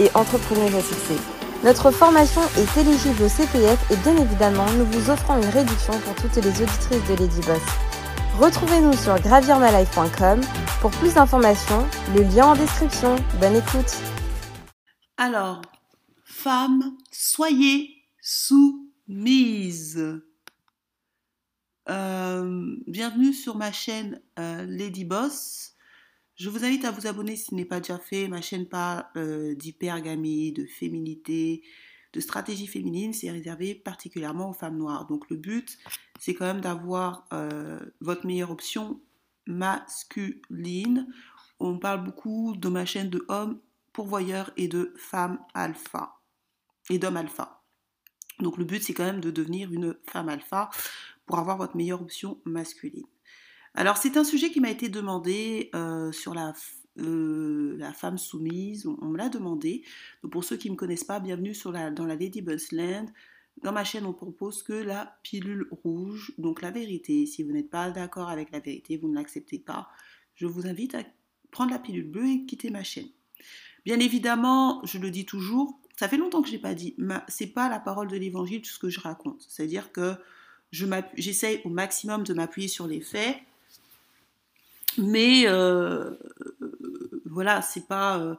et entrepreneuse à. Notre formation est éligible au CPF et bien évidemment, nous vous offrons une réduction pour toutes les auditrices de Lady Boss. Retrouvez-nous sur gravirmalife.com pour plus d'informations, le lien en description. Bonne écoute. Alors, femmes, soyez soumises. Euh, bienvenue sur ma chaîne euh, Lady Boss. Je vous invite à vous abonner si ce n'est pas déjà fait. Ma chaîne parle euh, d'hypergamie, de féminité, de stratégie féminine. C'est réservé particulièrement aux femmes noires. Donc le but, c'est quand même d'avoir euh, votre meilleure option masculine. On parle beaucoup de ma chaîne de hommes pourvoyeurs et de femmes alpha. Et d'hommes alpha. Donc le but, c'est quand même de devenir une femme alpha pour avoir votre meilleure option masculine. Alors c'est un sujet qui m'a été demandé euh, sur la, euh, la, femme soumise, on, me l'a demandé. Donc pour ceux qui ne me connaissent pas, bienvenue la, dans la Lady Land. Dans ma chaîne, on propose que la pilule rouge, donc la vérité. Si vous n'êtes pas d'accord avec la vérité, vous ne l'acceptez pas, je vous invite à prendre la pilule bleue et quitter ma chaîne. Bien évidemment, je le dis toujours, ça fait longtemps que je n'ai pas dit, c'est pas la parole de l'évangile ce que je raconte. C'est-à-dire que j'essaye au maximum de m'appuyer sur les faits mais euh, voilà, c'est pas. Euh,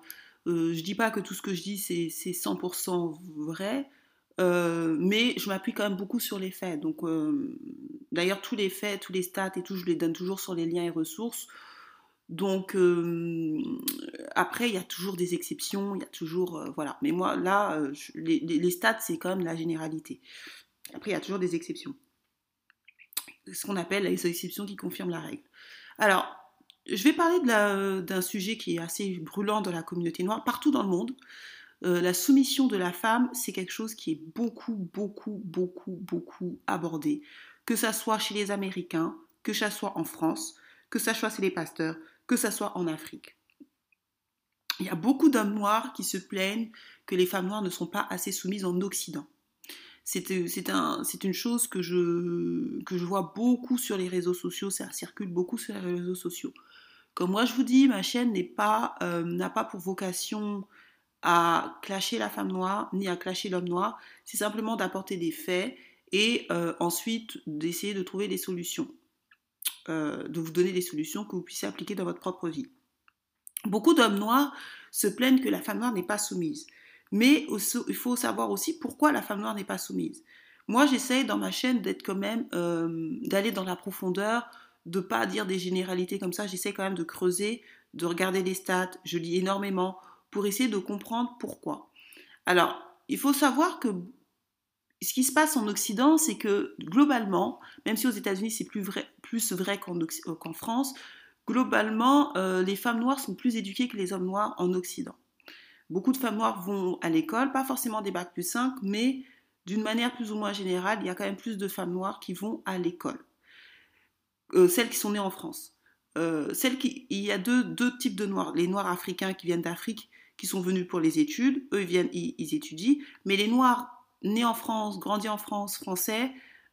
euh, je dis pas que tout ce que je dis c'est 100% vrai, mais je m'appuie quand même beaucoup sur les faits. Donc, d'ailleurs, tous les faits, tous les stats et tout, je les donne toujours sur les liens et ressources. Donc, après, il y a toujours des exceptions, il y a toujours. voilà. Mais moi, là, les, les, stats, c'est quand même la généralité. Après, il y a toujours des exceptions. Ce qu'on appelle les exceptions qui confirment la règle. Alors, je vais parler d'un sujet qui est assez brûlant dans la communauté noire, partout dans le monde. Euh, la soumission de la femme, c'est quelque chose qui est beaucoup, beaucoup, beaucoup, beaucoup abordé. Que ça soit chez les Américains, que ça soit en France, que ça soit chez les pasteurs, que ça soit en Afrique. Il y a beaucoup d'hommes noirs qui se plaignent que les femmes noires ne sont pas assez soumises en Occident. C'est une chose que je, vois beaucoup sur les réseaux sociaux, ça circule beaucoup sur les réseaux sociaux. Comme moi je vous dis, ma chaîne n'a pas, euh, pour vocation à clasher la femme noire ni à clasher l'homme noir, c'est simplement d'apporter des faits et euh, ensuite d'essayer de trouver des solutions, euh, de vous donner des solutions que vous puissiez appliquer dans votre propre vie. Beaucoup d'hommes noirs se plaignent que la femme noire n'est pas soumise, mais il faut savoir aussi pourquoi la femme noire n'est pas soumise. Moi, j'essaye dans ma chaîne d'être quand même, d'aller dans la profondeur, de pas dire des généralités comme ça. J'essaie quand même de creuser, de regarder les stats. Je lis énormément pour essayer de comprendre pourquoi. Alors, il faut savoir que ce qui se passe en Occident, c'est que globalement, même si aux États-Unis c'est plus vrai, vrai qu'en, euh, France, globalement, euh, les femmes noires sont plus éduquées que les hommes noirs en Occident. Beaucoup de femmes noires vont à l'école, pas forcément des bacs plus 5, mais d'une manière plus ou moins générale, il y a quand même plus de femmes noires qui vont à l'école. Euh, celles qui sont nées en France. Euh, celles qui, il y a deux, types de noirs. Les noirs africains qui viennent d'Afrique, qui sont venus pour les études, eux ils viennent, ils, étudient. Mais les noirs nés en France, grandis en France, français,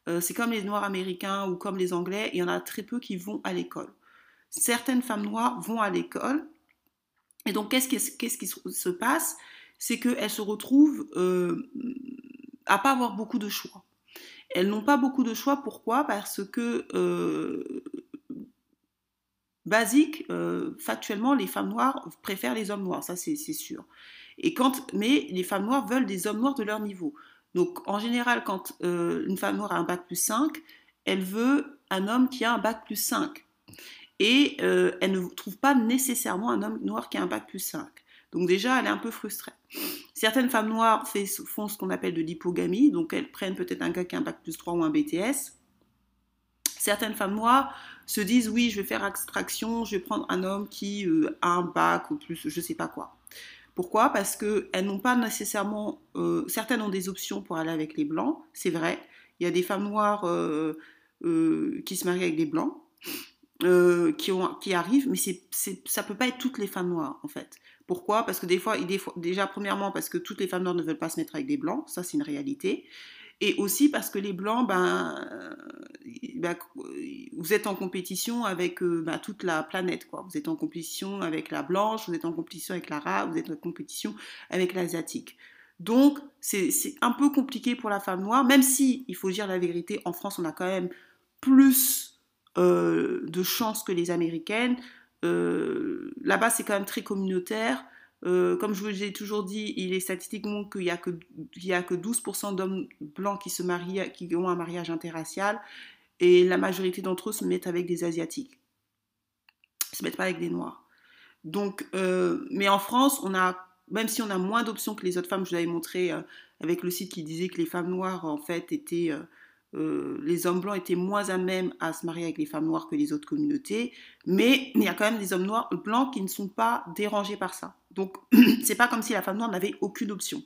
euh, c'est comme les noirs américains ou comme les anglais, il y en a très peu qui vont à l'école. Certaines femmes noires vont à l'école. Et donc, qu'est-ce qui, se passe? C'est qu'elles se retrouvent à pas avoir beaucoup de choix. Elles n'ont pas beaucoup de choix. Pourquoi? Parce que, euh, basique, euh, factuellement, les femmes noires préfèrent les hommes noirs, ça c'est sûr. Et quand, mais les femmes noires veulent des hommes noirs de leur niveau. Donc en général, quand euh, une femme noire a un bac plus 5, elle veut un homme qui a un bac plus 5. Et elle ne trouve pas nécessairement un homme noir qui a un bac plus 5. Donc déjà, elle est un peu frustrée. Certaines femmes noires font ce qu'on appelle de l'hypogamie, donc elles prennent peut-être un gars qui a un bac plus 3 ou un BTS. Certaines femmes noires se disent oui, je vais faire abstraction, je vais prendre un homme qui euh, a un bac ou plus, je ne sais pas quoi. Pourquoi? Parce qu'elles n'ont pas nécessairement... Euh, certaines ont des options pour aller avec les blancs, c'est vrai. Il y a des femmes noires euh, euh, qui se marient avec des blancs, qui, ont, arrivent, mais c'est, ça ne peut pas être toutes les femmes noires, en fait. Pourquoi? Parce que des fois, déjà, premièrement, parce que toutes les femmes noires ne veulent pas se mettre avec des blancs, ça c'est une réalité. Et aussi parce que les blancs, ben, ben vous êtes en compétition avec ben, toute la planète. Quoi. Vous êtes en compétition avec la blanche, vous êtes en compétition avec l'arabe, vous êtes en compétition avec l'asiatique. Donc, c'est un peu compliqué pour la femme noire, même si, il faut dire la vérité, en France, on a quand même plus euh, de chances que les Américaines. Euh, là-bas, c'est quand même très communautaire. Euh, comme je vous l'ai toujours dit, il est statistiquement qu'il n'y a que, a que 12% d'hommes blancs qui se marient, qui ont un mariage interracial, et la majorité d'entre eux se mettent avec des asiatiques, Ils se mettent pas avec des noirs. Donc, mais en France, on a, même si on a moins d'options que les autres femmes, je vous avais montré avec le site qui disait que les femmes noires en fait étaient euh, les hommes blancs étaient moins à même à se marier avec les femmes noires que les autres communautés, mais il y a quand même des hommes noirs blancs qui ne sont pas dérangés par ça. Donc c'est pas comme si la femme noire n'avait aucune option.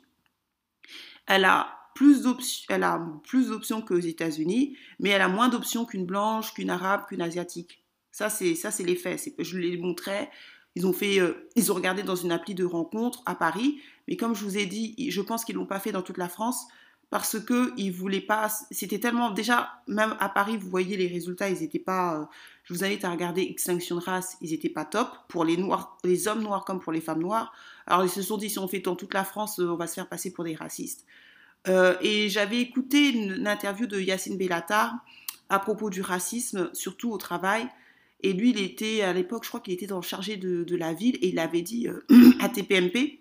Elle a plus d'options, elle a plus d'options qu'aux États-Unis, mais elle a moins d'options qu'une blanche, qu'une arabe, qu'une asiatique. Ça c'est ça c'est les faits. Je les montrais. Ils ont fait, euh, ils ont regardé dans une appli de rencontre à Paris, mais comme je vous ai dit, je pense qu'ils l'ont pas fait dans toute la France parce que ils voulaient pas. C'était tellement déjà même à Paris, vous voyez les résultats, ils n'étaient pas. Euh, je vous invite à regarder Extinction de race, ils n'étaient pas top pour les noirs, les hommes noirs comme pour les femmes noires. Alors ils se sont dit si on fait dans toute la France, euh, on va se faire passer pour des racistes. Euh, et j'avais écouté une, interview de Yacine Bellatar à propos du racisme, surtout au travail. Et lui, il était à l'époque, je crois qu'il était dans chargé de, de, la ville, et il avait dit à TPMP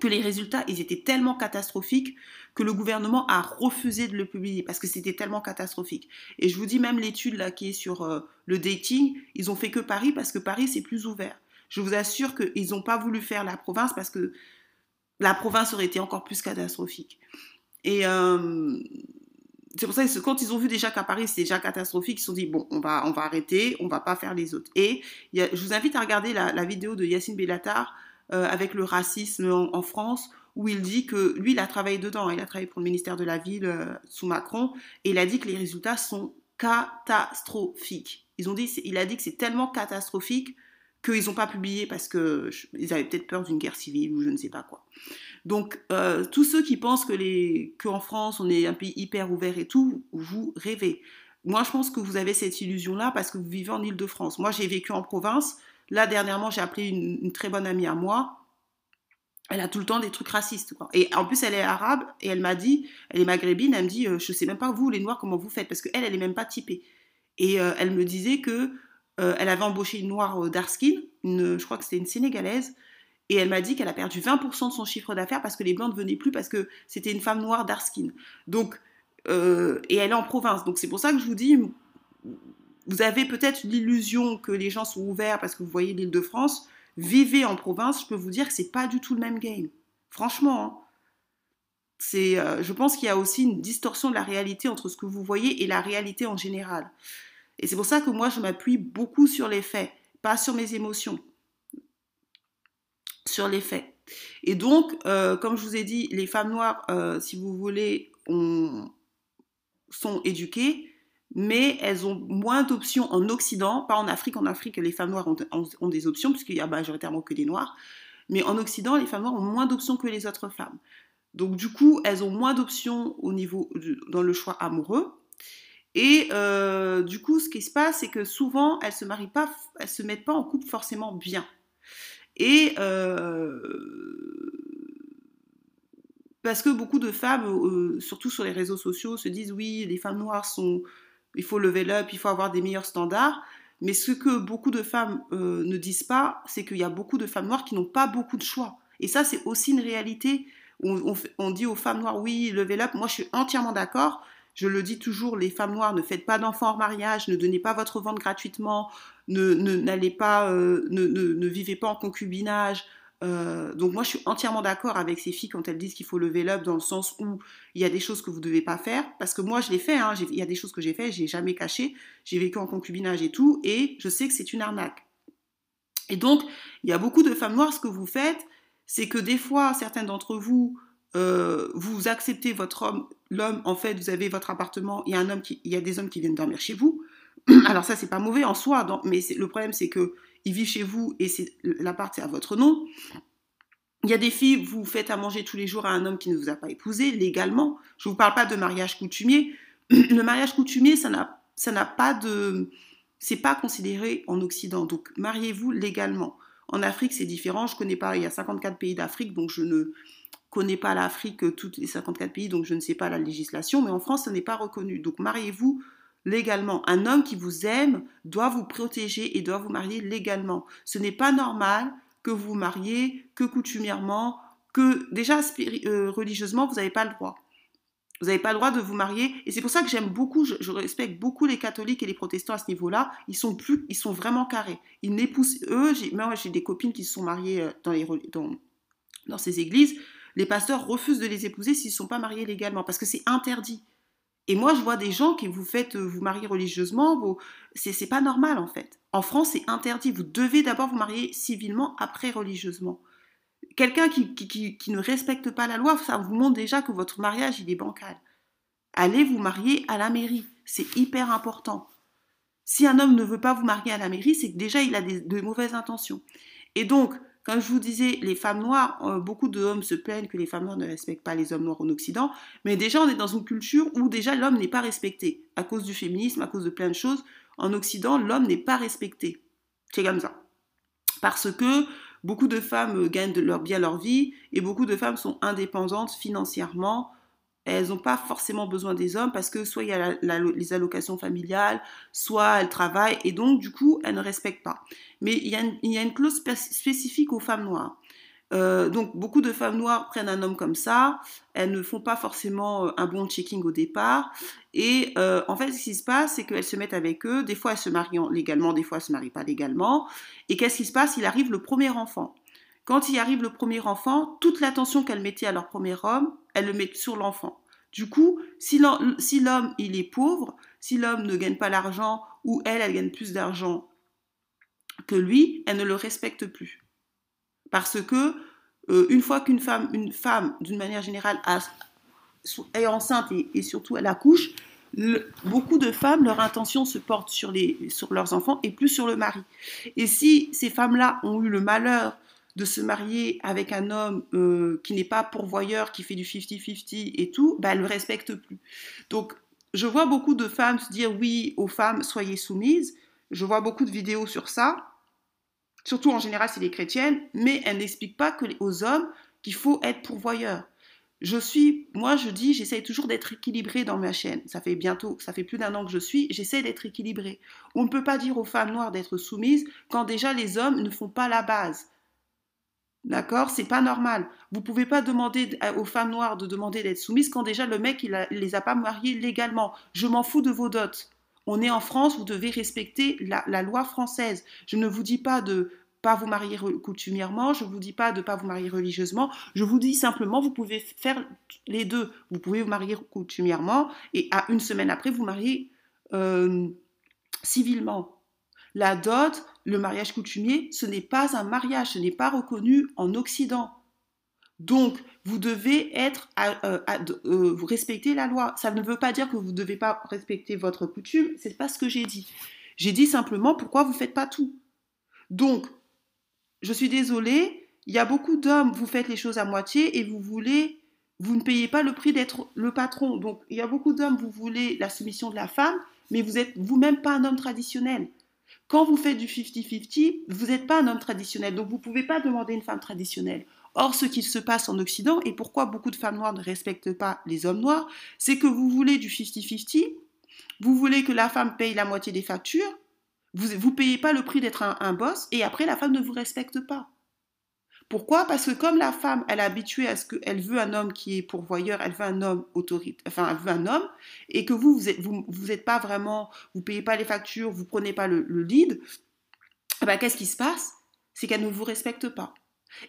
que les résultats, ils étaient tellement catastrophiques que le gouvernement a refusé de le publier parce que c'était tellement catastrophique. Et je vous dis même l'étude là qui est sur euh, le dating, ils ont fait que Paris parce que Paris c'est plus ouvert. Je vous assure qu'ils n'ont pas voulu faire la province parce que la province aurait été encore plus catastrophique. Et euh, c'est pour ça que quand ils ont vu déjà qu'à Paris c'était déjà catastrophique, ils se sont dit bon, on va, on va arrêter, on va pas faire les autres. Et je vous invite à regarder la, vidéo de Yacine Bellatar euh, avec le racisme en, France, où il dit que lui, il a travaillé dedans, il a travaillé pour le ministère de la Ville euh, sous Macron, et il a dit que les résultats sont catastrophiques. Ils ont dit, il a dit que c'est tellement catastrophique qu'ils n'ont pas publié parce qu'ils avaient peut-être peur d'une guerre civile ou je ne sais pas quoi. Donc, euh, tous ceux qui pensent que les, qu'en France, on est un pays hyper ouvert et tout, vous rêvez. Moi, je pense que vous avez cette illusion-là parce que vous vivez en Ile-de-France. Moi, j'ai vécu en province. Là, dernièrement, j'ai appelé une, très bonne amie à moi. Elle a tout le temps des trucs racistes. Et en plus, elle est arabe et elle m'a dit, elle est maghrébine, elle me dit, je euh, je sais même pas vous, les noirs, comment vous faites, parce qu'elle, elle est même pas typée. Et euh, elle me disait que euh, elle avait embauché une noire d'Arskin, une, je crois que c'était une sénégalaise, et elle m'a dit qu'elle a perdu 20% de son chiffre d'affaires parce que les blancs ne venaient plus parce que c'était une femme noire d'Arskin. Donc, et elle est en province. Donc c'est pour ça que je vous dis, vous avez peut-être l'illusion que les gens sont ouverts parce que vous voyez l'île de France. Vivez en province, je peux vous dire que c'est pas du tout le même game. Franchement, hein. c'est, euh, je pense qu'il y a aussi une distorsion de la réalité entre ce que vous voyez et la réalité en général. Et c'est pour ça que moi, je m'appuie beaucoup sur les faits, pas sur mes émotions, sur les faits. Et donc, euh, comme je vous ai dit, les femmes noires, euh, si vous voulez, sont éduquées, mais elles ont moins d'options en Occident, pas en Afrique. En Afrique, les femmes noires ont, des options, puisqu'il y a majoritairement que des noirs. Mais en Occident, les femmes noires ont moins d'options que les autres femmes. Donc du coup, elles ont moins d'options au niveau dans le choix amoureux. Et euh, du coup, ce qui se passe, c'est que souvent, elles se marient pas, elles se mettent pas en couple forcément bien. Et euh, parce que beaucoup de femmes, euh, surtout sur les réseaux sociaux, se disent oui, les femmes noires sont il faut lever up, il faut avoir des meilleurs standards. Mais ce que beaucoup de femmes euh, ne disent pas, c'est qu'il y a beaucoup de femmes noires qui n'ont pas beaucoup de choix. Et ça, c'est aussi une réalité. On, dit aux femmes noires, oui, level up. Moi, je suis entièrement d'accord. Je le dis toujours, les femmes noires, ne faites pas d'enfants en mariage, ne donnez pas votre ventre gratuitement, ne, pas, euh, ne, ne, vivez pas en concubinage, euh, donc moi je suis entièrement d'accord avec ces filles quand elles disent qu'il faut lever l'up dans le sens où il y a des choses que vous ne devez pas faire parce que moi je l'ai fait, hein, il y a des choses que j'ai fait, j'ai jamais caché, j'ai vécu en concubinage et tout et je sais que c'est une arnaque. Et donc il y a beaucoup de femmes noires, ce que vous faites c'est que des fois, certains d'entre vous, euh, vous acceptez votre homme, l'homme, en fait, vous avez votre appartement, il y a un homme il y a des hommes qui viennent dormir chez vous. Alors ça, c'est pas mauvais en soi, mais le problème, c'est que il vit chez vous et c'est l'appart c'est à votre nom. Il y a des filles, vous faites à manger tous les jours à un homme qui ne vous a pas épousé légalement. Je ne vous parle pas de mariage coutumier. Le mariage coutumier, ça n'a, pas de, c'est pas considéré en Occident. Donc mariez-vous légalement. En Afrique, c'est différent. Je connais pas. Il y a 54 pays d'Afrique, donc je ne connais pas l'Afrique, tous les 54 pays, donc je ne sais pas la législation. Mais en France, ce n'est pas reconnu. Donc mariez-vous légalement. Un homme qui vous aime doit vous protéger et doit vous marier légalement. Ce n'est pas normal que vous vous mariez, que coutumièrement, que déjà euh, religieusement, vous n'avez pas le droit. Vous n'avez pas le droit de vous marier. Et c'est pour ça que j'aime beaucoup, je, respecte beaucoup les catholiques et les protestants à ce niveau-là. Ils sont plus, ils sont vraiment carrés. Ils n'épousent, eux, moi j'ai des copines qui se sont mariées euh, dans, dans ces églises. Les pasteurs refusent de les épouser s'ils ne sont pas mariés légalement parce que c'est interdit. Et moi, je vois des gens qui vous faites euh, vous marier religieusement, vous... c'est pas normal en fait. En France, c'est interdit. Vous devez d'abord vous marier civilement, après religieusement. Quelqu'un qui, qui, qui, ne respecte pas la loi, ça vous montre déjà que votre mariage, il est bancal. Allez vous marier à la mairie. C'est hyper important. Si un homme ne veut pas vous marier à la mairie, c'est que déjà il a des, de mauvaises intentions. Et donc, comme je vous disais, les femmes noires, euh, beaucoup d'hommes se plaignent que les femmes noires ne respectent pas les hommes noirs en Occident, mais déjà on est dans une culture où déjà l'homme n'est pas respecté, à cause du féminisme, à cause de plein de choses. En Occident, l'homme n'est pas respecté. C'est comme ça. Parce que beaucoup de femmes gagnent de leur, bien leur vie et beaucoup de femmes sont indépendantes financièrement, elles n'ont pas forcément besoin des hommes parce que soit il y a les allocations familiales, soit elles travaillent et donc du coup elles ne respectent pas. Mais il y a une, clause spécifique aux femmes noires. Euh, donc beaucoup de femmes noires prennent un homme comme ça, elles ne font pas forcément euh, un bon checking au départ et euh, en fait ce qui se passe c'est qu'elles se mettent avec eux, des fois elles se marient légalement, des fois elles se marient pas légalement et qu'est-ce qui se passe? Il arrive le premier enfant. Quand il arrive le premier enfant, toute l'attention qu'elle mettait à leur premier homme, elle le met sur l'enfant. Du coup, si l'homme il est pauvre, si l'homme ne gagne pas l'argent ou elle, elle gagne plus d'argent que lui, elle ne le respecte plus. Parce que euh, une fois qu'une femme, une femme, d'une manière générale, est enceinte et, surtout elle accouche, beaucoup de femmes, leur intention se porte sur, les, sur leurs enfants et plus sur le mari. Et si ces femmes-là ont eu le malheur de se marier avec un homme euh, qui n'est pas pourvoyeur, qui fait du 50-50 et tout, bah, elle ne le respecte plus. Donc, je vois beaucoup de femmes se dire oui aux femmes, soyez soumises. Je vois beaucoup de vidéos sur ça. Surtout en général, c'est les chrétiennes, mais elles n'expliquent pas que aux hommes qu'il faut être pourvoyeur. Je suis, moi je dis, j'essaye toujours d'être équilibrée dans ma chaîne. Ça fait bientôt, ça fait plus d'un an que je suis, j'essaie d'être équilibrée. On ne peut pas dire aux femmes noires d'être soumises quand déjà les hommes ne font pas la base. D'accord? C'est pas normal. Vous pouvez pas demander aux femmes noires de demander d'être soumises quand déjà le mec, il, les a pas mariées légalement. Je m'en fous de vos dots. On est en France, vous devez respecter la, loi française. Je ne vous dis pas de pas vous marier coutumièrement, je ne vous dis pas de pas vous marier religieusement, je vous dis simplement vous pouvez faire les deux. Vous pouvez vous marier coutumièrement et à une semaine après vous marier euh, civilement. La dot, le mariage coutumier, ce n'est pas un mariage, ce n'est pas reconnu en Occident. Donc, vous devez être, euh, euh, vous respecter la loi. Ça ne veut pas dire que vous ne devez pas respecter votre coutume. C'est pas ce que j'ai dit. J'ai dit simplement pourquoi vous ne faites pas tout. Donc, je suis désolée. Il y a beaucoup d'hommes, vous faites les choses à moitié et vous voulez, vous ne payez pas le prix d'être le patron. Donc, il y a beaucoup d'hommes, vous voulez la soumission de la femme, mais vous êtes vous-même pas un homme traditionnel. Quand vous faites du 50-50, vous n'êtes pas un homme traditionnel, donc vous ne pouvez pas demander une femme traditionnelle. Or, ce qui se passe en Occident, et pourquoi beaucoup de femmes noires ne respectent pas les hommes noirs, c'est que vous voulez du 50-50, vous voulez que la femme paye la moitié des factures, vous ne payez pas le prix d'être un, un boss, et après la femme ne vous respecte pas. Pourquoi? Parce que comme la femme, elle est habituée à ce qu'elle veut un homme qui est pourvoyeur, elle veut un homme autoritaire, enfin, elle veut un homme, et que vous, vous n'êtes vous, vous êtes pas vraiment, vous payez pas les factures, vous prenez pas le, lead, eh ben, qu'est-ce qui se passe? C'est qu'elle ne vous respecte pas.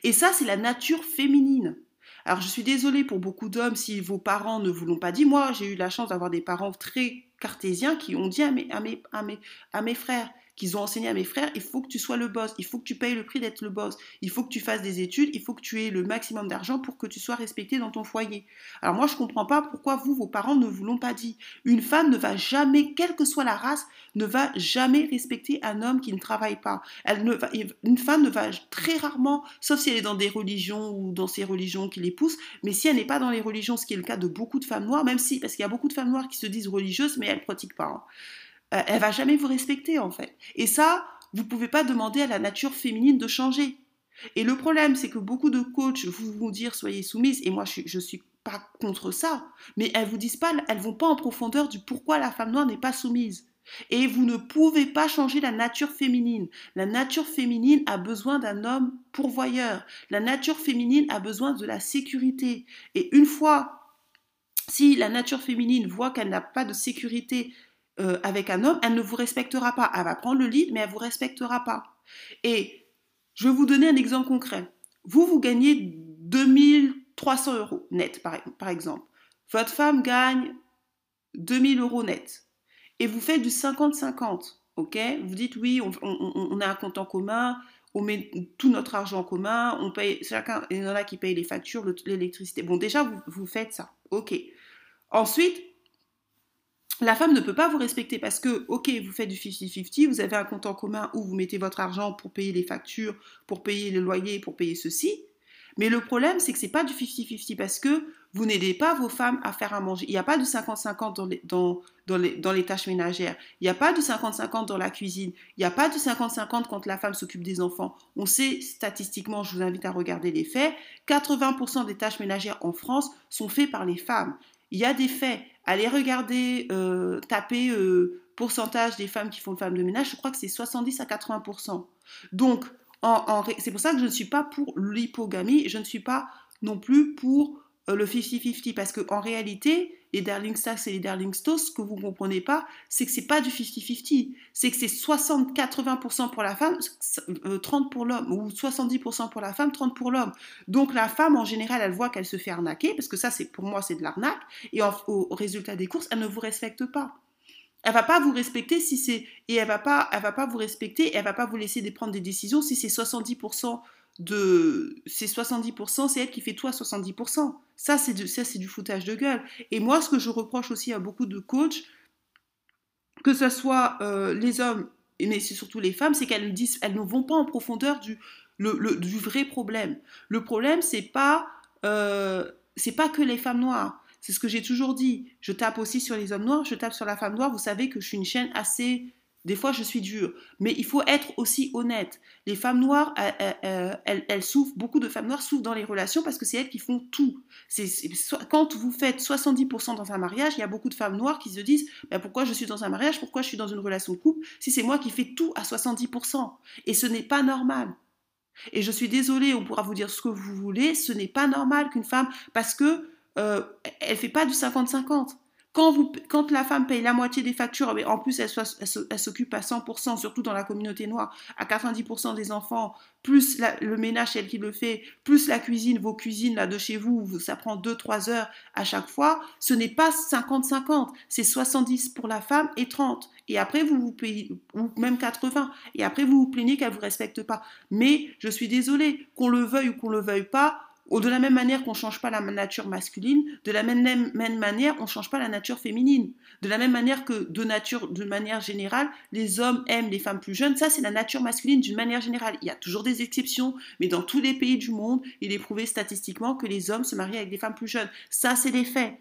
Et ça, c'est la nature féminine. Alors, je suis désolée pour beaucoup d'hommes si vos parents ne vous l'ont pas dit. Moi, j'ai eu la chance d'avoir des parents très cartésiens qui ont dit à mes, à mes, à mes frères qu'ils ont enseigné à mes frères, il faut que tu sois le boss, il faut que tu payes le prix d'être le boss, il faut que tu fasses des études, il faut que tu aies le maximum d'argent pour que tu sois respecté dans ton foyer. Alors moi, je ne comprends pas pourquoi vous, vos parents, ne vous l'ont pas dit. Une femme ne va jamais, quelle que soit la race, ne va jamais respecter un homme qui ne travaille pas. Elle ne va, une femme ne va très rarement, sauf si elle est dans des religions ou dans ces religions qui les poussent, mais si elle n'est pas dans les religions, ce qui est le cas de beaucoup de femmes noires, même si, parce qu'il y a beaucoup de femmes noires qui se disent religieuses, mais elles ne pratiquent pas. Hein. Euh, elle va jamais vous respecter en fait. Et ça, vous pouvez pas demander à la nature féminine de changer. Et le problème, c'est que beaucoup de coachs vont dire soyez soumise, et moi je ne suis pas contre ça, mais elles vous disent pas, elles vont pas en profondeur du pourquoi la femme noire n'est pas soumise. Et vous ne pouvez pas changer la nature féminine. La nature féminine a besoin d'un homme pourvoyeur. La nature féminine a besoin de la sécurité. Et une fois, si la nature féminine voit qu'elle n'a pas de sécurité euh, avec un homme, elle ne vous respectera pas. Elle va prendre le lead, mais elle ne vous respectera pas. Et je vais vous donner un exemple concret. Vous, vous gagnez 2300 euros net, par, exemple. Votre femme gagne 2000 euros net. Et vous faites du 50-50. OK? Vous dites oui, on, a un compte en commun, on met tout notre argent en commun, on paye chacun, il y en a qui payent les factures, l'électricité. Bon, déjà, vous, vous faites ça. OK. Ensuite, la femme ne peut pas vous respecter parce que, ok, vous faites du 50-50, vous avez un compte en commun où vous mettez votre argent pour payer les factures, pour payer le loyer, pour payer ceci. Mais le problème, c'est que ce n'est pas du 50-50 parce que vous n'aidez pas vos femmes à faire à manger. Il n'y a pas de 50-50 dans les, dans, les, dans les tâches ménagères. Il n'y a pas de 50-50 dans la cuisine. Il n'y a pas de 50-50 quand la femme s'occupe des enfants. On sait statistiquement, je vous invite à regarder les faits, 80% des tâches ménagères en France sont faites par les femmes. Il y a des faits allez regarder, euh, taper euh, pourcentage des femmes qui font le femme de ménage, je crois que c'est 70 à 80%. Donc, c'est pour ça que je ne suis pas pour l'hypogamie, je ne suis pas non plus pour euh, le 50-50, parce qu'en réalité, les Darling Stars et les Darling Stones, ce que vous ne comprenez pas, c'est que c'est pas du 50-50, c'est que c'est 60-80% pour la femme, 30 euh, pour l'homme, ou 70% pour la femme, 30 pour l'homme. Donc la femme, en général, elle voit qu'elle se fait arnaquer, parce que ça, c'est pour moi, c'est de l'arnaque, et au, résultat des courses, elle ne vous respecte pas. Elle va pas vous respecter si c'est et elle va pas elle va pas vous respecter, elle va pas vous laisser prendre des décisions si c'est 70% de ces 70%, c'est elle qui fait à 70%. Ça, c'est du, ça, c'est du foutage de gueule. Et moi, ce que je reproche aussi à beaucoup de coachs, que ce soit euh, les hommes, mais c'est surtout les femmes, c'est qu'elles disent, elles ne vont pas en profondeur du, le, du vrai problème. Le problème, c'est pas, euh, c'est pas que les femmes noires. C'est ce que j'ai toujours dit. Je tape aussi sur les hommes noirs, je tape sur la femme noire. Vous savez que je suis une chaîne assez des fois, je suis dure, mais il faut être aussi honnête. Les femmes noires, elles, souffrent, beaucoup de femmes noires souffrent dans les relations parce que c'est elles qui font tout. quand vous faites 70% dans un mariage, il y a beaucoup de femmes noires qui se disent ben, pourquoi je suis dans un mariage, pourquoi je suis dans une relation de couple, si c'est moi qui fais tout à 70%. Et ce n'est pas normal. Et je suis désolée, on pourra vous dire ce que vous voulez, ce n'est pas normal qu'une femme, parce que euh, elle fait pas du 50-50. Quand, la femme paye la moitié des factures, mais en plus elle, s'occupe à 100%, surtout dans la communauté noire, à 90% des enfants, plus le ménage, elle qui le fait, plus la cuisine, vos cuisines là de chez vous, ça prend 2-3 heures à chaque fois, ce n'est pas 50-50, c'est 70 pour la femme et 30. Et après, vous vous payez, ou même 80. Et après, vous vous plaignez qu'elle ne vous respecte pas. Mais je suis désolée, qu'on le veuille ou qu'on le veuille pas, de la même manière qu'on ne change pas la nature masculine, de la même, même manière, on ne change pas la nature féminine. De la même manière que de nature, de manière générale, les hommes aiment les femmes plus jeunes, ça c'est la nature masculine d'une manière générale. Il y a toujours des exceptions, mais dans tous les pays du monde, il est prouvé statistiquement que les hommes se marient avec des femmes plus jeunes. Ça c'est des faits.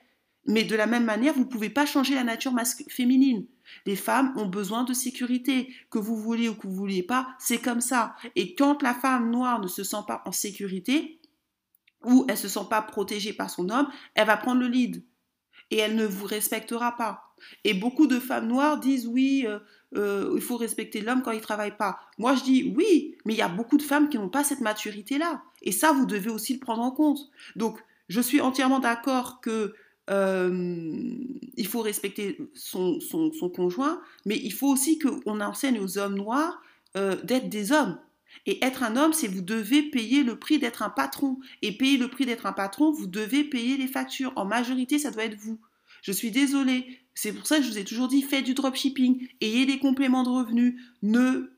Mais de la même manière, vous ne pouvez pas changer la nature féminine. Les femmes ont besoin de sécurité. Que vous voulez ou que vous ne vouliez pas, c'est comme ça. Et quand la femme noire ne se sent pas en sécurité, ou elle se sent pas protégée par son homme, elle va prendre le lead et elle ne vous respectera pas. Et beaucoup de femmes noires disent oui, euh, euh, il faut respecter l'homme quand il travaille pas. Moi je dis oui, mais il y a beaucoup de femmes qui n'ont pas cette maturité là. Et ça vous devez aussi le prendre en compte. Donc je suis entièrement d'accord que euh, il faut respecter son, son, conjoint, mais il faut aussi qu'on enseigne aux hommes noirs d'être des hommes. Et être un homme, c'est vous devez payer le prix d'être un patron. Et payer le prix d'être un patron, vous devez payer les factures. En majorité, ça doit être vous. Je suis désolée. C'est pour ça que je vous ai toujours dit, faites du dropshipping, ayez des compléments de revenus, ne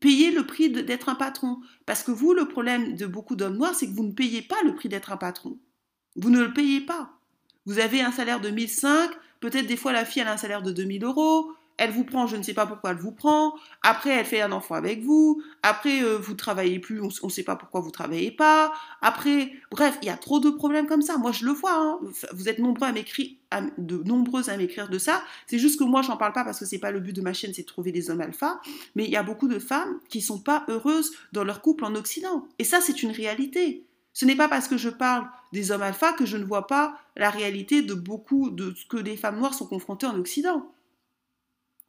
payez le prix d'être un patron. Parce que vous, le problème de beaucoup d'hommes noirs, c'est que vous ne payez pas le prix d'être un patron. Vous ne le payez pas. Vous avez un salaire de 1005, peut-être des fois la fille a un salaire de 2000 euros, elle vous prend, je ne sais pas pourquoi elle vous prend, après elle fait un enfant avec vous, après euh, vous travaillez plus, on ne sait pas pourquoi vous travaillez pas, après, bref, il y a trop de problèmes comme ça. Moi je le vois, hein. vous êtes nombreux à m'écrire, de nombreuses à m'écrire de ça. C'est juste que moi j'en parle pas parce que c'est pas le but de ma chaîne, c'est de trouver des hommes alpha, mais il y a beaucoup de femmes qui sont pas heureuses dans leur couple en Occident, et ça c'est une réalité. Ce n'est pas parce que je parle des hommes alpha que je ne vois pas la réalité de beaucoup de ce que les femmes noires sont confrontées en Occident.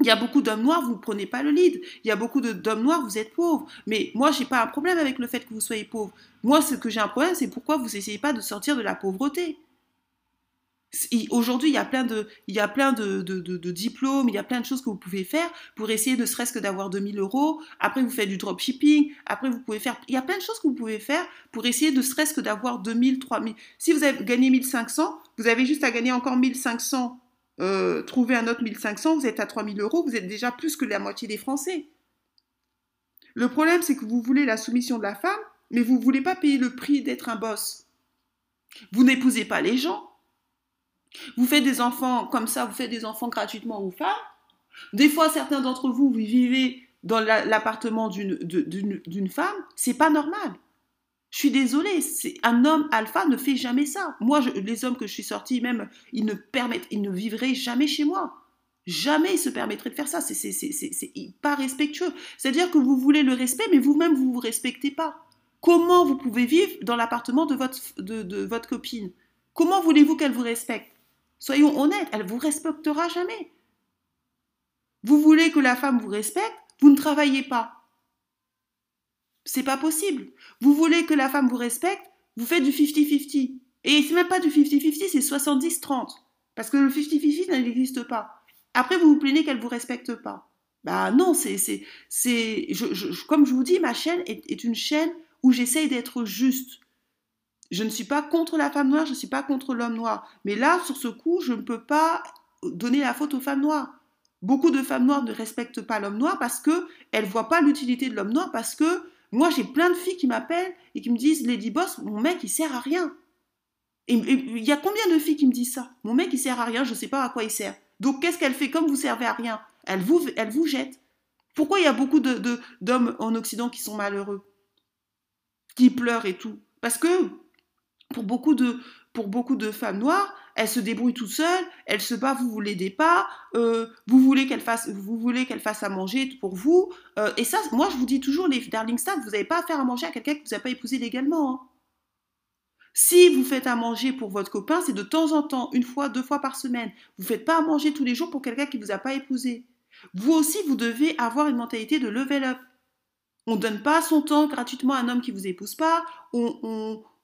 Il y a beaucoup d'hommes noirs, vous ne prenez pas le lead. Il y a beaucoup d'hommes noirs, vous êtes pauvres. Mais moi, je n'ai pas un problème avec le fait que vous soyez pauvre. Moi, ce que j'ai un problème, c'est pourquoi vous n'essayez pas de sortir de la pauvreté. Aujourd'hui, il y a plein, de, il y a plein de, diplômes, il y a plein de choses que vous pouvez faire pour essayer ne serait-ce que d'avoir 2000 euros. Après, vous faites du dropshipping. Après, vous pouvez faire. Il y a plein de choses que vous pouvez faire pour essayer ne serait-ce que d'avoir 2000, 3000. Si vous avez gagné 1500, vous avez juste à gagner encore 1500 euh, trouver un autre 1500, vous êtes à 3000 euros, vous êtes déjà plus que la moitié des Français. Le problème, c'est que vous voulez la soumission de la femme, mais vous ne voulez pas payer le prix d'être un boss. Vous n'épousez pas les gens. Vous faites des enfants comme ça, vous faites des enfants gratuitement aux femmes. Des fois, certains d'entre vous, vous vivez dans l'appartement d'une femme. C'est pas normal. Je suis désolée, un homme alpha ne fait jamais ça. Moi, les hommes que je suis sortie, même, ils ne permettent, ils ne vivraient jamais chez moi. Jamais ils se permettraient de faire ça. C'est pas respectueux. C'est-à-dire que vous voulez le respect, mais vous-même, vous ne vous respectez pas. Comment vous pouvez vivre dans l'appartement de votre, de, votre copine? Comment voulez-vous qu'elle vous respecte? Soyons honnêtes, elle ne vous respectera jamais. Vous voulez que la femme vous respecte, vous ne travaillez pas. C'est pas possible. Vous voulez que la femme vous respecte, vous faites du 50-50. Et c'est même pas du 50-50, c'est 70-30. Parce que le 50-50 n'existe pas. Après, vous vous plaignez qu'elle vous respecte pas. Bah non, c'est, comme je vous dis, ma chaîne est, est une chaîne où j'essaye d'être juste. Je ne suis pas contre la femme noire, je ne suis pas contre l'homme noir. Mais là, sur ce coup, je ne peux pas donner la faute aux femmes noires. Beaucoup de femmes noires ne respectent pas l'homme noir parce que elles voient pas l'utilité de l'homme noir parce que moi, j'ai plein de filles qui m'appellent et qui me disent Lady Boss, mon mec, il sert à rien. Et il y a combien de filles qui me disent ça? Mon mec, il sert à rien, je ne sais pas à quoi il sert. Donc, qu'est-ce qu'elle fait Comme vous servez à rien, elle vous, jette. Pourquoi il y a beaucoup d'hommes de, d'hommes en Occident qui sont malheureux? Qui pleurent et tout? Parce que pour beaucoup de, pour beaucoup de femmes noires, elle se débrouille toute seule, elle se bat, vous vous l'aidez pas, euh, vous voulez qu'elle fasse, vous voulez qu'elle fasse à manger pour vous. Euh, et ça, moi je vous dis toujours, les darling stars, vous n'avez pas à faire à manger à quelqu'un qui vous a pas épousé légalement. Hein. Si vous faites à manger pour votre copain, c'est de temps en temps, une fois, deux fois par semaine. Vous faites pas à manger tous les jours pour quelqu'un qui vous a pas épousé. Vous aussi, vous devez avoir une mentalité de level up. On donne pas son temps gratuitement à un homme qui vous épouse pas.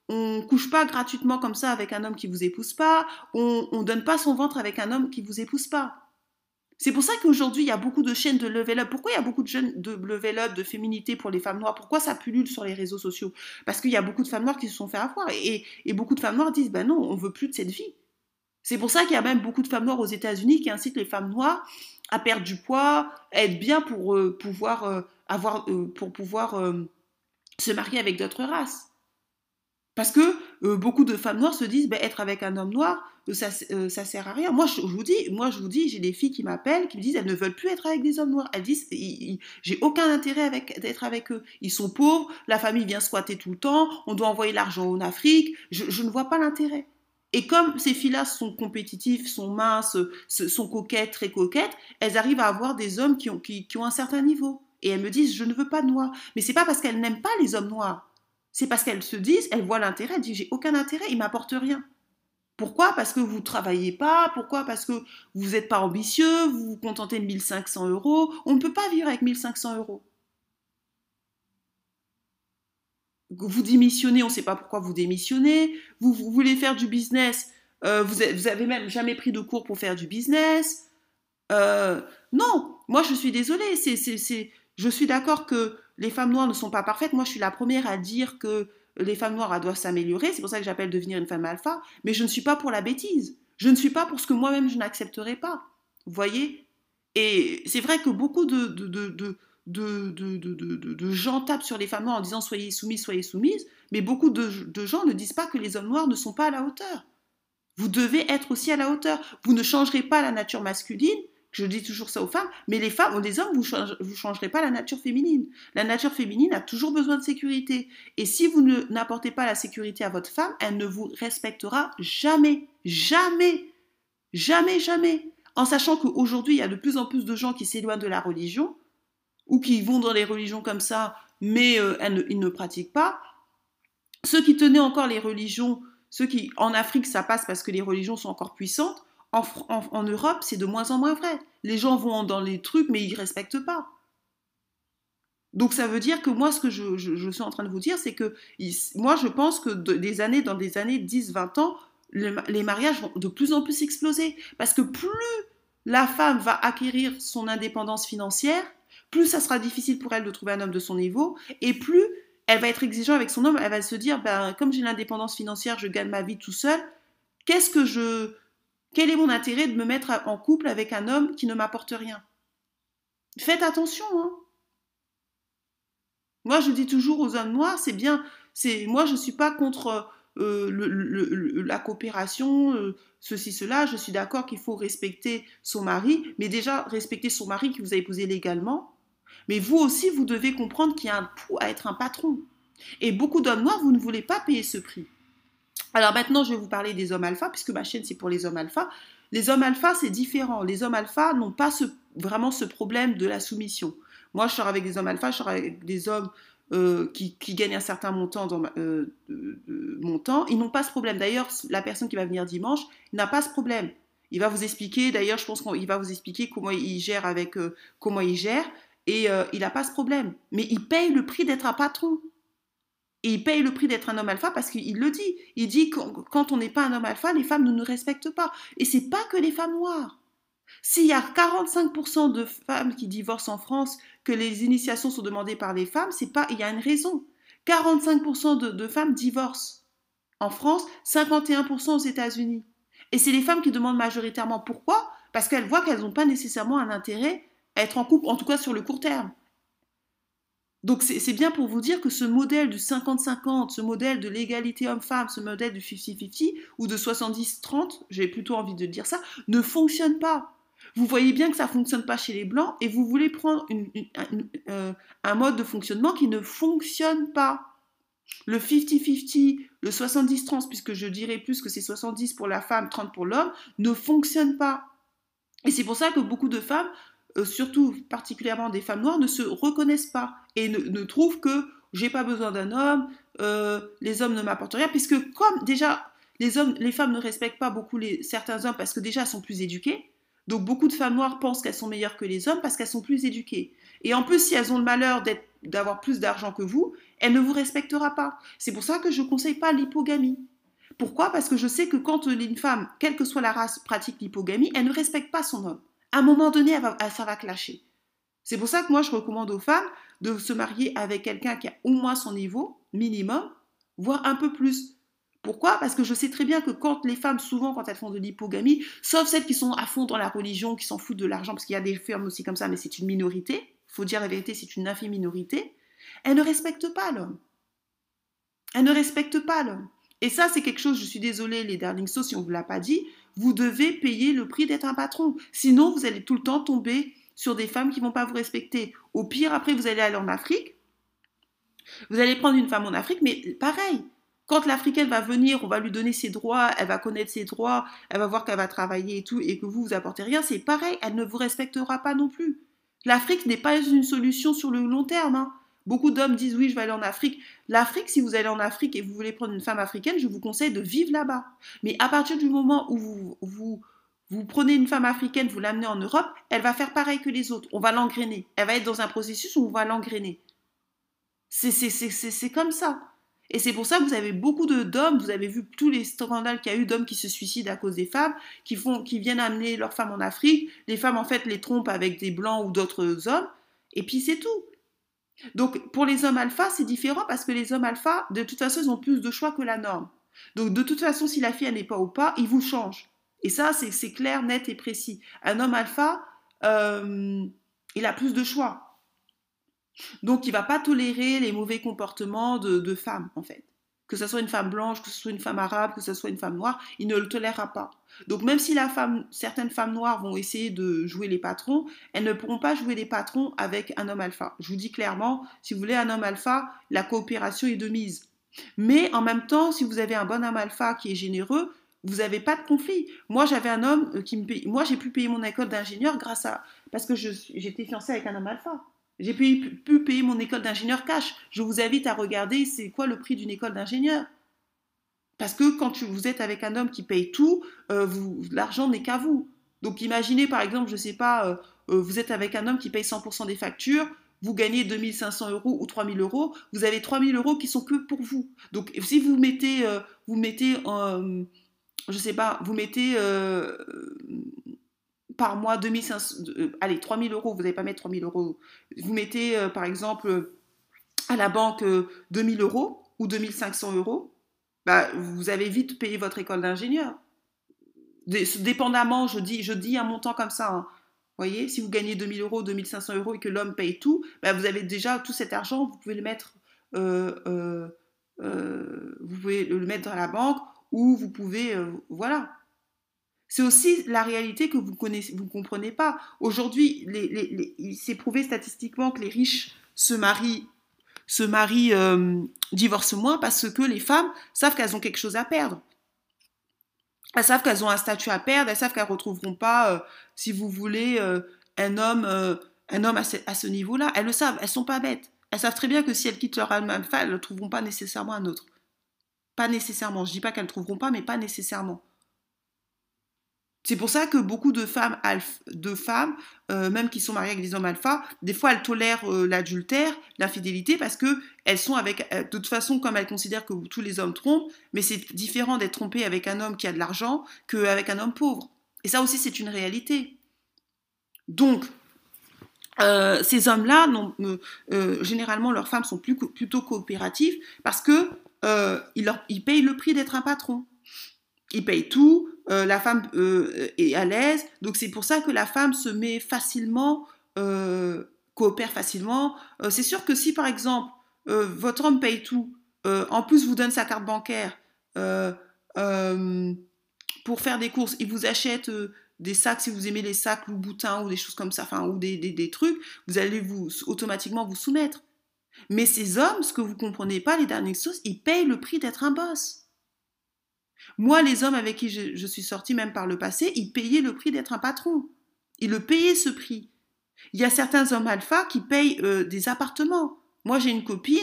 Couche pas gratuitement comme ça avec un homme qui vous épouse pas, on, on donne pas son ventre avec un homme qui vous épouse pas. C'est pour ça qu'aujourd'hui, il y a beaucoup de chaînes de level up. Pourquoi il y a beaucoup de chaînes de level up, de féminité pour les femmes noires? Pourquoi ça pullule sur les réseaux sociaux? Parce qu'il y a beaucoup de femmes noires qui se sont fait avoir. Et, beaucoup de femmes noires disent, ben non, on veut plus de cette vie. C'est pour ça qu'il y a même beaucoup de femmes noires aux États-Unis qui incitent les femmes noires à perdre du poids, à être bien pour euh, euh, euh, pour pouvoir se marier avec d'autres races. Parce que euh, beaucoup de femmes noires se disent, ben, être avec un homme noir, euh, ça, euh, ça sert à rien. Moi, je, vous dis, moi, je vous dis, j'ai des filles qui m'appellent, qui me disent, elles ne veulent plus être avec des hommes noirs. Elles disent, j'ai aucun intérêt avec d'être avec eux. Ils sont pauvres, la famille vient squatter tout le temps, on doit envoyer l'argent en Afrique. Je, ne vois pas l'intérêt. Et comme ces filles-là sont compétitives, sont minces, sont coquettes, très coquettes, elles arrivent à avoir des hommes qui ont, qui, qui ont un certain niveau. Et elles me disent, je ne veux pas de noirs. Mais c'est pas parce qu'elles n'aiment pas les hommes noirs c'est parce qu'elles se disent, elles voient l'intérêt, elles disent j'ai aucun intérêt, il m'apporte rien. Pourquoi? Parce que vous ne travaillez pas, pourquoi? Parce que vous n'êtes pas ambitieux, vous vous contentez de 1500 euros. On ne peut pas vivre avec 1500 euros. Vous démissionnez, on ne sait pas pourquoi vous démissionnez. Vous, voulez faire du business, euh, vous, avez, même jamais pris de cours pour faire du business. Euh, non, moi je suis désolée, je suis d'accord que les femmes noires ne sont pas parfaites. Moi, je suis la première à dire que les femmes noires doivent s'améliorer. C'est pour ça que j'appelle devenir une femme alpha. Mais je ne suis pas pour la bêtise. Je ne suis pas pour ce que moi-même je n'accepterai pas. Vous voyez? Et c'est vrai que beaucoup de, gens tapent sur les femmes noires en disant soyez soumises, soyez soumises, mais beaucoup de, gens ne disent pas que les hommes noirs ne sont pas à la hauteur. Vous devez être aussi à la hauteur. Vous ne changerez pas la nature masculine, je dis toujours ça aux femmes, mais les femmes ou les hommes, vous ne changerez pas la nature féminine. La nature féminine a toujours besoin de sécurité. Et si vous n'apportez pas la sécurité à votre femme, elle ne vous respectera jamais. Jamais. Jamais, jamais. En sachant qu'aujourd'hui, il y a de plus en plus de gens qui s'éloignent de la religion, ou qui vont dans les religions comme ça, mais euh, ils ne pratiquent pas. Ceux qui tenaient encore les religions, ceux qui, en Afrique, ça passe parce que les religions sont encore puissantes, en, Europe, c'est de moins en moins vrai. Les gens vont dans les trucs, mais ils ne respectent pas. Donc ça veut dire que moi, ce que je, suis en train de vous dire, c'est que moi, je pense que des années, dans des années 10, 20 ans, les mariages vont de plus en plus exploser. Parce que plus la femme va acquérir son indépendance financière, plus ça sera difficile pour elle de trouver un homme de son niveau, et plus elle va être exigeante avec son homme, elle va se dire, ben, comme j'ai l'indépendance financière, je gagne ma vie tout seul, qu'est-ce que je, quel est mon intérêt de me mettre en couple avec un homme qui ne m'apporte rien? Faites attention. Hein. Moi, je dis toujours aux hommes noirs, c'est bien. C'est moi, je ne suis pas contre euh, la coopération, euh, ceci, cela. Je suis d'accord qu'il faut respecter son mari, mais déjà respecter son mari que vous avez épousé légalement. Mais vous aussi, vous devez comprendre qu'il y a un pouls à être un patron. Et beaucoup d'hommes noirs, vous ne voulez pas payer ce prix. Alors maintenant, je vais vous parler des hommes alpha, puisque ma chaîne, c'est pour les hommes alpha. Les hommes alpha, c'est différent. Les hommes alpha n'ont pas vraiment ce problème de la soumission. Moi, je sors avec des hommes alpha, je sors avec des hommes euh, qui, gagnent un certain montant, dans euh. Ils n'ont pas ce problème. D'ailleurs, la personne qui va venir dimanche n'a pas ce problème. Il va vous expliquer, d'ailleurs, je pense qu'il va vous expliquer comment il gère avec, euh, comment il gère, et il n'a pas ce problème. Mais il paye le prix d'être un patron. Et il paye le prix d'être un homme alpha parce qu'il le dit. Il dit que quand on n'est pas un homme alpha, les femmes ne nous respectent pas. Et c'est pas que les femmes noires. S'il y a 45% de femmes qui divorcent en France, que les initiations sont demandées par les femmes, c'est pas, il y a une raison. 45% de, de, femmes divorcent en France, 51% aux États-Unis. Et c'est les femmes qui demandent majoritairement pourquoi? Parce qu'elles voient qu'elles n'ont pas nécessairement un intérêt à être en couple, en tout cas sur le court terme. Donc c'est bien pour vous dire que ce modèle du 50-50, ce modèle de l'égalité homme-femme, ce modèle du 50-50 ou de 70-30, j'ai plutôt envie de dire ça, ne fonctionne pas. Vous voyez bien que ça ne fonctionne pas chez les blancs et vous voulez prendre euh, un mode de fonctionnement qui ne fonctionne pas. Le 50-50, le 70-30, puisque je dirais plus que c'est 70 pour la femme, 30 pour l'homme, ne fonctionne pas. Et c'est pour ça que beaucoup de femmes euh, surtout particulièrement des femmes noires, ne se reconnaissent pas et ne, trouvent que j'ai pas besoin d'un homme, euh, les hommes ne m'apportent rien, puisque comme déjà les hommes, les femmes ne respectent pas beaucoup les, certains hommes parce que déjà elles sont plus éduquées. Donc beaucoup de femmes noires pensent qu'elles sont meilleures que les hommes parce qu'elles sont plus éduquées. Et en plus, si elles ont le malheur d'avoir plus d'argent que vous, elles ne vous respectera pas. C'est pour ça que je ne conseille pas l'hypogamie. Pourquoi? Parce que je sais que quand une femme, quelle que soit la race, pratique l'hypogamie, elle ne respecte pas son homme à un moment donné, ça va clasher. C'est pour ça que moi, je recommande aux femmes de se marier avec quelqu'un qui a au moins son niveau, minimum, voire un peu plus. Pourquoi? Parce que je sais très bien que quand les femmes, souvent, quand elles font de l'hypogamie, sauf celles qui sont à fond dans la religion, qui s'en foutent de l'argent, parce qu'il y a des femmes aussi comme ça, mais c'est une minorité, faut dire la vérité, c'est une infime minorité, elles ne respectent pas l'homme. Elles ne respectent pas l'homme. Et ça, c'est quelque chose, je suis désolée, les darling si on ne vous l'a pas dit, vous devez payer le prix d'être un patron. Sinon, vous allez tout le temps tomber sur des femmes qui vont pas vous respecter. Au pire, après, vous allez aller en Afrique. Vous allez prendre une femme en Afrique, mais pareil. Quand l'Africaine va venir, on va lui donner ses droits, elle va connaître ses droits, elle va voir qu'elle va travailler et tout, et que vous, vous apportez rien, c'est pareil, elle ne vous respectera pas non plus. L'Afrique n'est pas une solution sur le long terme. Hein. Beaucoup d'hommes disent oui, je vais aller en Afrique. L'Afrique, si vous allez en Afrique et vous voulez prendre une femme africaine, je vous conseille de vivre là-bas. Mais à partir du moment où vous, vous, vous prenez une femme africaine, vous l'amenez en Europe, elle va faire pareil que les autres. On va l'engrainer. Elle va être dans un processus où on va l'engrainer. C'est comme ça. Et c'est pour ça que vous avez beaucoup d'hommes, vous avez vu tous les scandales qu'il y a eu d'hommes qui se suicident à cause des femmes, qui, font, qui viennent amener leurs femmes en Afrique. Les femmes, en fait, les trompent avec des blancs ou d'autres hommes. Et puis c'est tout. Donc pour les hommes alpha, c'est différent parce que les hommes alpha, de toute façon, ils ont plus de choix que la norme. Donc de toute façon, si la fille n'est pas au pas, ils vous changent. Et ça, c'est clair, net et précis. Un homme alpha, euh, il a plus de choix. Donc, il va pas tolérer les mauvais comportements de, femmes, en fait. Que ce soit une femme blanche, que ce soit une femme arabe, que ce soit une femme noire, il ne le tolérera pas. Donc, même si certaines femmes noires vont essayer de jouer les patrons, elles ne pourront pas jouer les patrons avec un homme alpha. Je vous dis clairement, si vous voulez un homme alpha, la coopération est de mise. Mais en même temps, si vous avez un bon homme alpha qui est généreux, vous n'avez pas de conflit. Moi, j'avais un homme euh, qui me paye. Moi, j'ai pu payer mon école d'ingénieur grâce à. Parce que j'étais fiancée avec un homme alpha. J'ai pu, payer mon école d'ingénieur cash. Je vous invite à regarder c'est quoi le prix d'une école d'ingénieur. Parce que quand vous êtes avec un homme qui paye tout, euh, l'argent n'est qu'à vous. Donc imaginez par exemple, je ne sais pas, euh, vous êtes avec un homme qui paye 100% des factures, vous gagnez 2500 euros ou 3000 euros, vous avez 3000 euros qui sont que pour vous. Donc si vous mettez, vous mettez je sais pas, vous mettez euh, par mois 2500, euh, allez, 3000 euros, vous n'allez pas mettre 3000 euros, vous mettez euh, par exemple à la banque 2000 euros ou 2500 euros, bah, vous avez vite payé votre école d'ingénieur. Dépendamment, je dis, je un montant comme ça. Hein. Voyez, si vous gagnez 2000 euros, 2500 euros et que l'homme paye tout, bah, vous avez déjà tout cet argent, vous pouvez le mettre, vous pouvez le mettre dans la banque ou vous pouvez, euh, voilà. C'est aussi la réalité que vous vous comprenez pas. Aujourd'hui, il s'est prouvé statistiquement que les riches se marient, se euh, divorcent moins parce que les femmes savent qu'elles ont quelque chose à perdre. Elles savent qu'elles ont un statut à perdre, elles savent qu'elles retrouveront pas, euh, si vous voulez, un homme, un homme à ce, niveau-là. Elles le savent, elles sont pas bêtes. Elles savent très bien que si elles quittent leur âme elles ne trouveront pas nécessairement un autre. Pas nécessairement. Je dis pas qu'elles ne trouveront pas, mais pas nécessairement. C'est pour ça que beaucoup de femmes, euh, même qui sont mariées avec des hommes alpha, des fois elles tolèrent euh, l'adultère, l'infidélité, parce que elles sont avec, euh, de toute façon, comme elles considèrent que tous les hommes trompent, mais c'est différent d'être trompée avec un homme qui a de l'argent qu'avec un homme pauvre. Et ça aussi, c'est une réalité. Donc, ces hommes-là, généralement, leurs femmes sont plutôt coopératives parce que euh, il, leur, payent le prix d'être un patron. Ils payent tout, euh, la femme euh, est à l'aise, donc c'est pour ça que la femme se met facilement, coopère facilement. c'est sûr que si par exemple votre homme paye tout, en plus vous donne sa carte bancaire pour faire des courses, il vous achète des sacs, si vous aimez les sacs ou boutins ou des choses comme ça, enfin, ou des, des, trucs, vous allez vous automatiquement vous soumettre. Mais ces hommes, ce que vous comprenez pas, les dernières choses, ils payent le prix d'être un boss. Moi, les hommes avec qui je, suis sortie, même par le passé, ils payaient le prix d'être un patron. Ils le payaient ce prix. Il y a certains hommes alpha qui payent euh, des appartements. Moi, j'ai une copine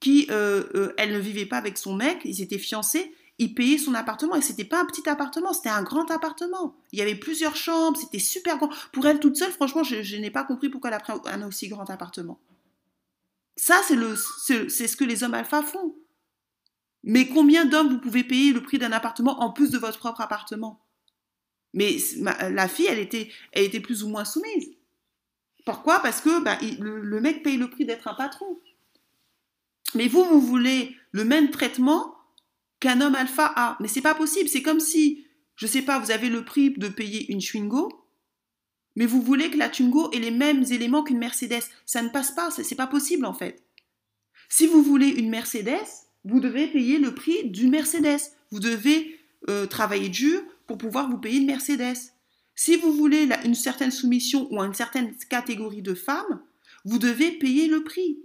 qui, euh, euh, elle ne vivait pas avec son mec, ils étaient fiancés, ils payaient son appartement et c'était pas un petit appartement, c'était un grand appartement. Il y avait plusieurs chambres, c'était super grand. Pour elle toute seule, franchement, je, n'ai pas compris pourquoi elle a pris un aussi grand appartement. Ça, c'est, ce que les hommes alpha font. Mais combien d'hommes vous pouvez payer le prix d'un appartement en plus de votre propre appartement? Mais la fille, elle était, elle était plus ou moins soumise. Pourquoi? Parce que bah, le, mec paye le prix d'être un patron. Mais vous, vous voulez le même traitement qu'un homme alpha a. Mais c'est pas possible. C'est comme si, je sais pas, vous avez le prix de payer une Schwingo mais vous voulez que la Twingo ait les mêmes éléments qu'une Mercedes. Ça ne passe pas, c'est pas possible en fait. Si vous voulez une Mercedes, vous devez payer le prix d'une Mercedes. Vous devez euh, travailler dur pour pouvoir vous payer une Mercedes. Si vous voulez une certaine soumission ou une certaine catégorie de femmes, vous devez payer le prix.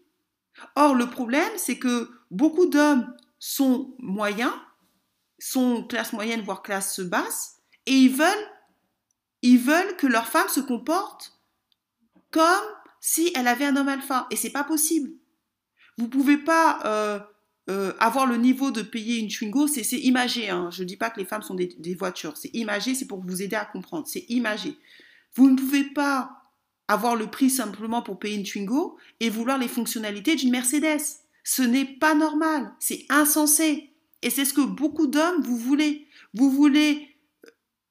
Or, le problème, c'est que beaucoup d'hommes sont moyens, sont classe moyenne, voire classe basse, et ils veulent ils veulent que leur femme se comporte comme si elle avait un homme alpha. Et c'est pas possible. Vous pouvez pas euh, euh, avoir le niveau de payer une Twingo, c'est imagé. Hein. Je ne dis pas que les femmes sont des, voitures. C'est imagé, c'est pour vous aider à comprendre. C'est imagé. Vous ne pouvez pas avoir le prix simplement pour payer une Twingo et vouloir les fonctionnalités d'une Mercedes. Ce n'est pas normal. C'est insensé. Et c'est ce que beaucoup d'hommes vous voulez. Vous voulez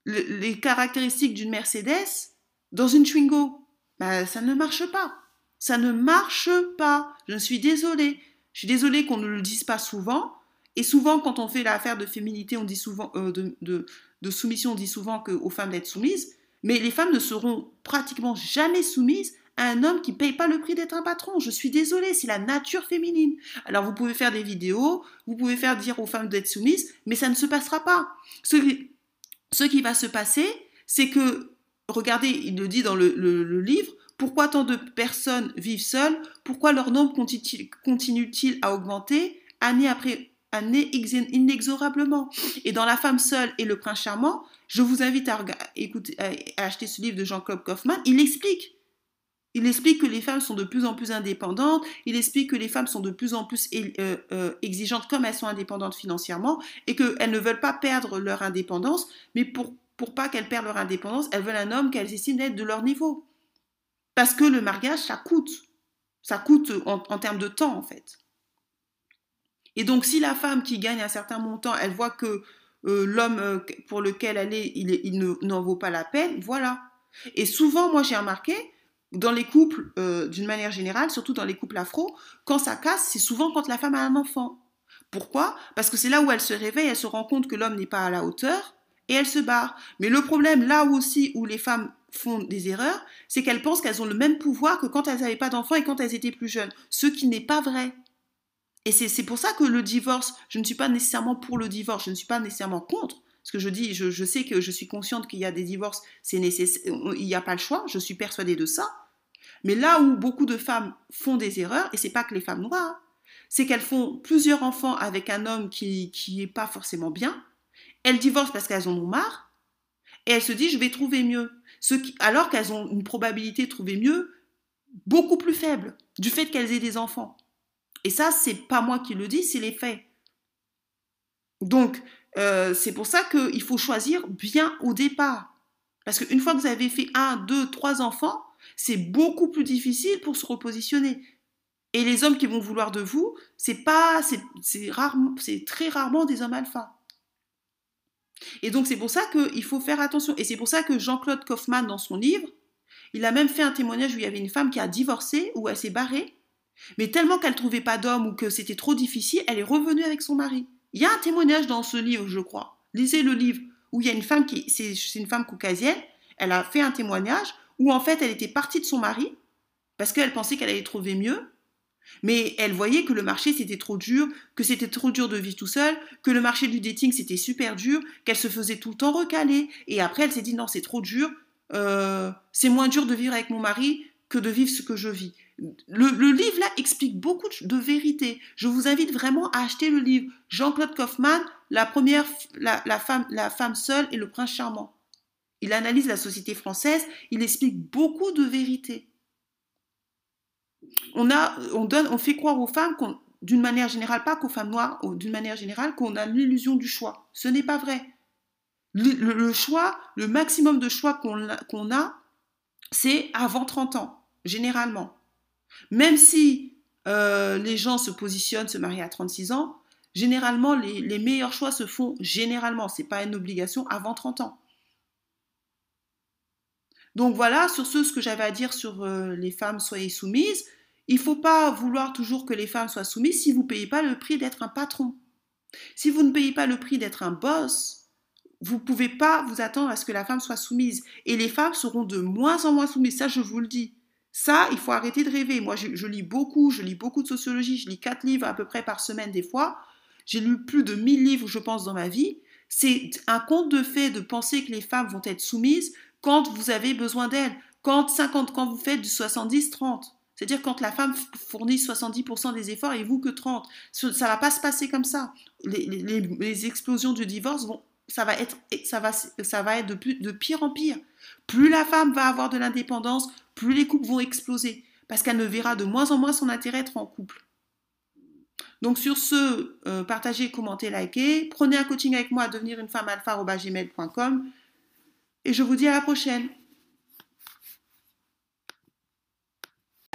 les caractéristiques d'une Mercedes dans une Twingo. Bah, ça ne marche pas. Ça ne marche pas. Je suis désolée. Je suis désolée qu'on ne le dise pas souvent, Et souvent, quand on fait l'affaire de féminité, on dit souvent, euh, de, soumission, on dit souvent aux femmes d'être soumises. Mais les femmes ne seront pratiquement jamais soumises à un homme qui ne paye pas le prix d'être un patron. Je suis désolée, c'est la nature féminine. Alors vous pouvez faire des vidéos, vous pouvez faire dire aux femmes d'être soumises, mais ça ne se passera pas. Ce qui va se passer, c'est que, regardez, il le dit dans le, livre, pourquoi tant de personnes vivent seules? Pourquoi leur nombre continue-t-il à augmenter année après année inexorablement? Et dans La femme seule et le prince charmant, je vous invite à, écouter, acheter ce livre de Jean-Claude Kaufmann, il explique. Il explique que les femmes sont de plus en plus indépendantes, il explique que les femmes sont de plus en plus euh, euh, exigeantes comme elles sont indépendantes financièrement et qu'elles ne veulent pas perdre leur indépendance, mais pour, pour pas qu'elles perdent leur indépendance, elles veulent un homme qu'elles estiment être de leur niveau. Parce que le mariage, ça coûte. Ça coûte en, termes de temps, en fait. Et donc, si la femme qui gagne un certain montant, elle voit que euh, l'homme pour lequel elle est, il, il n'en vaut pas la peine, voilà. Et souvent, moi, j'ai remarqué, dans les couples, euh, d'une manière générale, surtout dans les couples afro, quand ça casse, c'est souvent quand la femme a un enfant. Pourquoi? Parce que c'est là où elle se réveille, elle se rend compte que l'homme n'est pas à la hauteur et elle se barre. Mais le problème, là aussi où les femmes font des erreurs, c'est qu'elles pensent qu'elles ont le même pouvoir que quand elles n'avaient pas d'enfants et quand elles étaient plus jeunes. Ce qui n'est pas vrai. Et c'est pour ça que le divorce, je ne suis pas nécessairement pour le divorce, je ne suis pas nécessairement contre. Parce que je dis, je, je sais que je suis consciente qu'il y a des divorces, c'est nécessaire, il n'y a pas le choix, je suis persuadée de ça. Mais là où beaucoup de femmes font des erreurs, et c'est pas que les femmes noires, c'est qu'elles font plusieurs enfants avec un homme qui qui est pas forcément bien. Elles divorcent parce qu'elles en ont marre, et elles se disent je vais trouver mieux. Alors qu'elles ont une probabilité de trouver mieux beaucoup plus faible du fait qu'elles aient des enfants. Et ça, c'est pas moi qui le dis, c'est les faits. Donc, euh, c'est pour ça qu'il faut choisir bien au départ. Parce qu'une fois que vous avez fait un, deux, trois enfants, c'est beaucoup plus difficile pour se repositionner. Et les hommes qui vont vouloir de vous, c'est pas, c'est rarement, c'est très rarement des hommes alpha. Et donc c'est pour ça qu'il faut faire attention. Et c'est pour ça que Jean-Claude Kaufmann, dans son livre, il a même fait un témoignage où il y avait une femme qui a divorcé, où elle s'est barrée, mais tellement qu'elle trouvait pas d'homme ou que c'était trop difficile, elle est revenue avec son mari. Il y a un témoignage dans ce livre, je crois. Lisez le livre où il y a une femme qui, c'est une femme caucasienne, elle a fait un témoignage où en fait elle était partie de son mari parce qu'elle pensait qu'elle allait trouver mieux, mais elle voyait que le marché c'était trop dur, que c'était trop dur de vivre tout seul, que le marché du dating c'était super dur, qu'elle se faisait tout le temps recaler, et après elle s'est dit non c'est trop dur, euh, c'est moins dur de vivre avec mon mari que de vivre ce que je vis. Le, livre là explique beaucoup de vérité. Je vous invite vraiment à acheter le livre Jean-Claude Kaufmann, la première, femme, la femme seule et le prince charmant. Il analyse la société française, il explique beaucoup de vérités. On, a, on, fait croire aux femmes d'une manière générale, pas qu'aux femmes noires, d'une manière générale, qu'on a l'illusion du choix. Ce n'est pas vrai. Le, choix, le maximum de choix qu'on a, c'est avant 30 ans, généralement. Même si euh, les gens se positionnent, se marient à 36 ans, généralement, les, les meilleurs choix se font généralement, ce n'est pas une obligation, avant 30 ans. Donc voilà, sur ce, ce que j'avais à dire sur euh, les femmes, soyez soumises. Il ne faut pas vouloir toujours que les femmes soient soumises si vous ne payez pas le prix d'être un patron. Si vous ne payez pas le prix d'être un boss, vous ne pouvez pas vous attendre à ce que la femme soit soumise. Et les femmes seront de moins en moins soumises, ça je vous le dis. Ça, il faut arrêter de rêver. Moi, je, lis beaucoup, je lis beaucoup de sociologie, je lis quatre livres à peu près par semaine des fois. J'ai lu plus de 1000 livres, je pense, dans ma vie. C'est un conte de fait de penser que les femmes vont être soumises quand vous avez besoin d'elle, quand 50, quand vous faites du 70-30. C'est-à-dire quand la femme fournit 70% des efforts et vous que 30. Ça ne va pas se passer comme ça. Les, explosions du divorce vont, ça va être, ça ça va être de pire en pire. Plus la femme va avoir de l'indépendance, plus les couples vont exploser. Parce qu'elle ne verra de moins en moins son intérêt être en couple. Donc sur ce, euh, partagez, commentez, likez. Prenez un coaching avec moi à devenir une femme alpha et je vous dis à la prochaine.